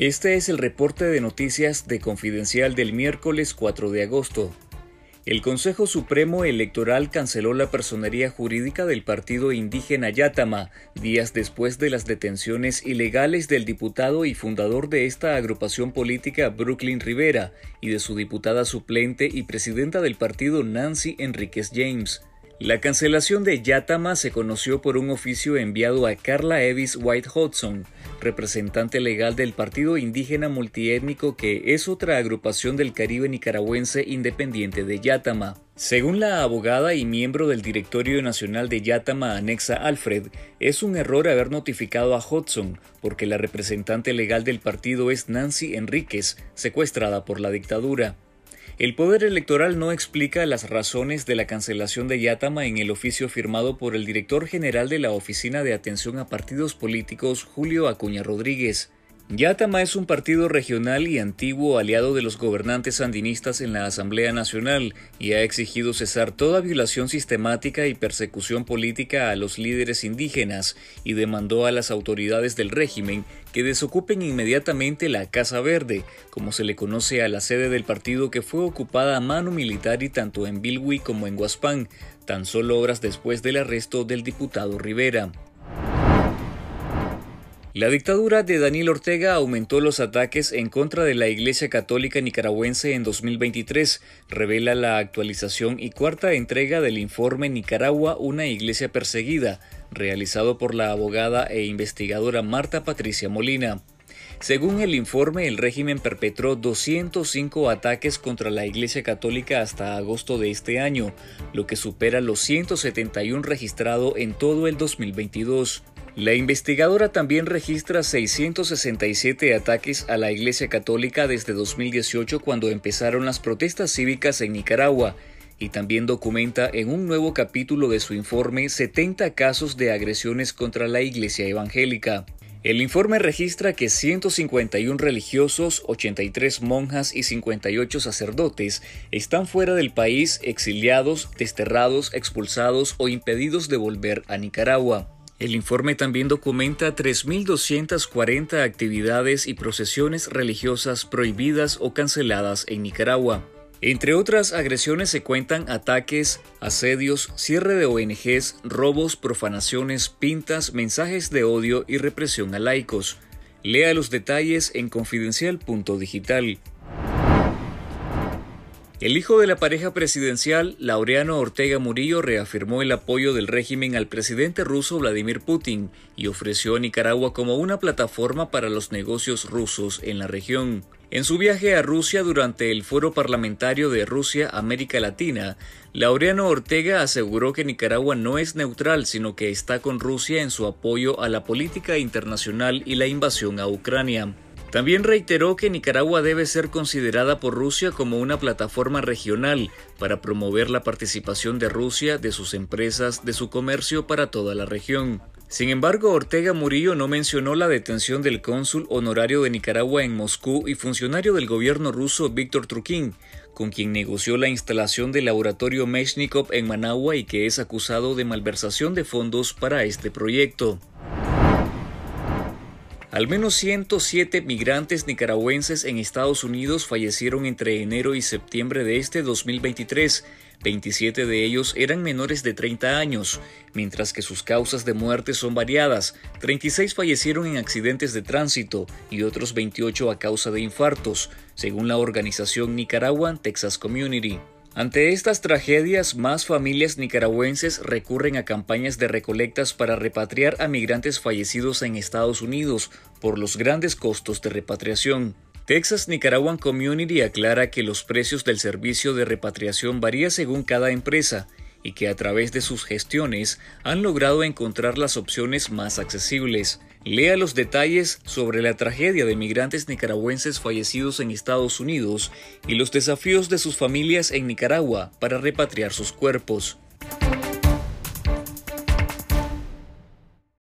Este es el reporte de noticias de Confidencial del miércoles 4 de agosto. El Consejo Supremo Electoral canceló la personería jurídica del partido indígena Yatama, días después de las detenciones ilegales del diputado y fundador de esta agrupación política Brooklyn Rivera y de su diputada suplente y presidenta del partido Nancy Enríquez James. La cancelación de Yatama se conoció por un oficio enviado a Carla Evis White Hodgson, representante legal del Partido Indígena Multiétnico que es otra agrupación del Caribe nicaragüense independiente de Yatama. Según la abogada y miembro del Directorio Nacional de Yatama Anexa Alfred, es un error haber notificado a Hodgson, porque la representante legal del partido es Nancy Enríquez, secuestrada por la dictadura. El Poder Electoral no explica las razones de la cancelación de Yatama en el oficio firmado por el director general de la Oficina de Atención a Partidos Políticos, Julio Acuña Rodríguez. Yatama es un partido regional y antiguo aliado de los gobernantes sandinistas en la Asamblea Nacional y ha exigido cesar toda violación sistemática y persecución política a los líderes indígenas y demandó a las autoridades del régimen que desocupen inmediatamente la Casa Verde, como se le conoce a la sede del partido que fue ocupada a mano militar y tanto en Bilwi como en Huaspán, tan solo horas después del arresto del diputado Rivera. La dictadura de Daniel Ortega aumentó los ataques en contra de la Iglesia Católica Nicaragüense en 2023, revela la actualización y cuarta entrega del informe Nicaragua, una iglesia perseguida, realizado por la abogada e investigadora Marta Patricia Molina. Según el informe, el régimen perpetró 205 ataques contra la Iglesia Católica hasta agosto de este año, lo que supera los 171 registrados en todo el 2022. La investigadora también registra 667 ataques a la Iglesia Católica desde 2018 cuando empezaron las protestas cívicas en Nicaragua y también documenta en un nuevo capítulo de su informe 70 casos de agresiones contra la Iglesia Evangélica. El informe registra que 151 religiosos, 83 monjas y 58 sacerdotes están fuera del país, exiliados, desterrados, expulsados o impedidos de volver a Nicaragua. El informe también documenta 3.240 actividades y procesiones religiosas prohibidas o canceladas en Nicaragua. Entre otras agresiones se cuentan ataques, asedios, cierre de ONGs, robos, profanaciones, pintas, mensajes de odio y represión a laicos. Lea los detalles en confidencial.digital. El hijo de la pareja presidencial, Laureano Ortega Murillo, reafirmó el apoyo del régimen al presidente ruso Vladimir Putin y ofreció a Nicaragua como una plataforma para los negocios rusos en la región. En su viaje a Rusia durante el Foro Parlamentario de Rusia-América Latina, Laureano Ortega aseguró que Nicaragua no es neutral, sino que está con Rusia en su apoyo a la política internacional y la invasión a Ucrania. También reiteró que Nicaragua debe ser considerada por Rusia como una plataforma regional para promover la participación de Rusia, de sus empresas, de su comercio para toda la región. Sin embargo, Ortega Murillo no mencionó la detención del cónsul honorario de Nicaragua en Moscú y funcionario del gobierno ruso Víctor Trukin, con quien negoció la instalación del laboratorio Meshnikov en Managua y que es acusado de malversación de fondos para este proyecto. Al menos 107 migrantes nicaragüenses en Estados Unidos fallecieron entre enero y septiembre de este 2023. 27 de ellos eran menores de 30 años, mientras que sus causas de muerte son variadas. 36 fallecieron en accidentes de tránsito y otros 28 a causa de infartos, según la organización Nicaraguan Texas Community. Ante estas tragedias, más familias nicaragüenses recurren a campañas de recolectas para repatriar a migrantes fallecidos en Estados Unidos por los grandes costos de repatriación. Texas Nicaraguan Community aclara que los precios del servicio de repatriación varía según cada empresa y que a través de sus gestiones han logrado encontrar las opciones más accesibles. Lea los detalles sobre la tragedia de migrantes nicaragüenses fallecidos en Estados Unidos y los desafíos de sus familias en Nicaragua para repatriar sus cuerpos.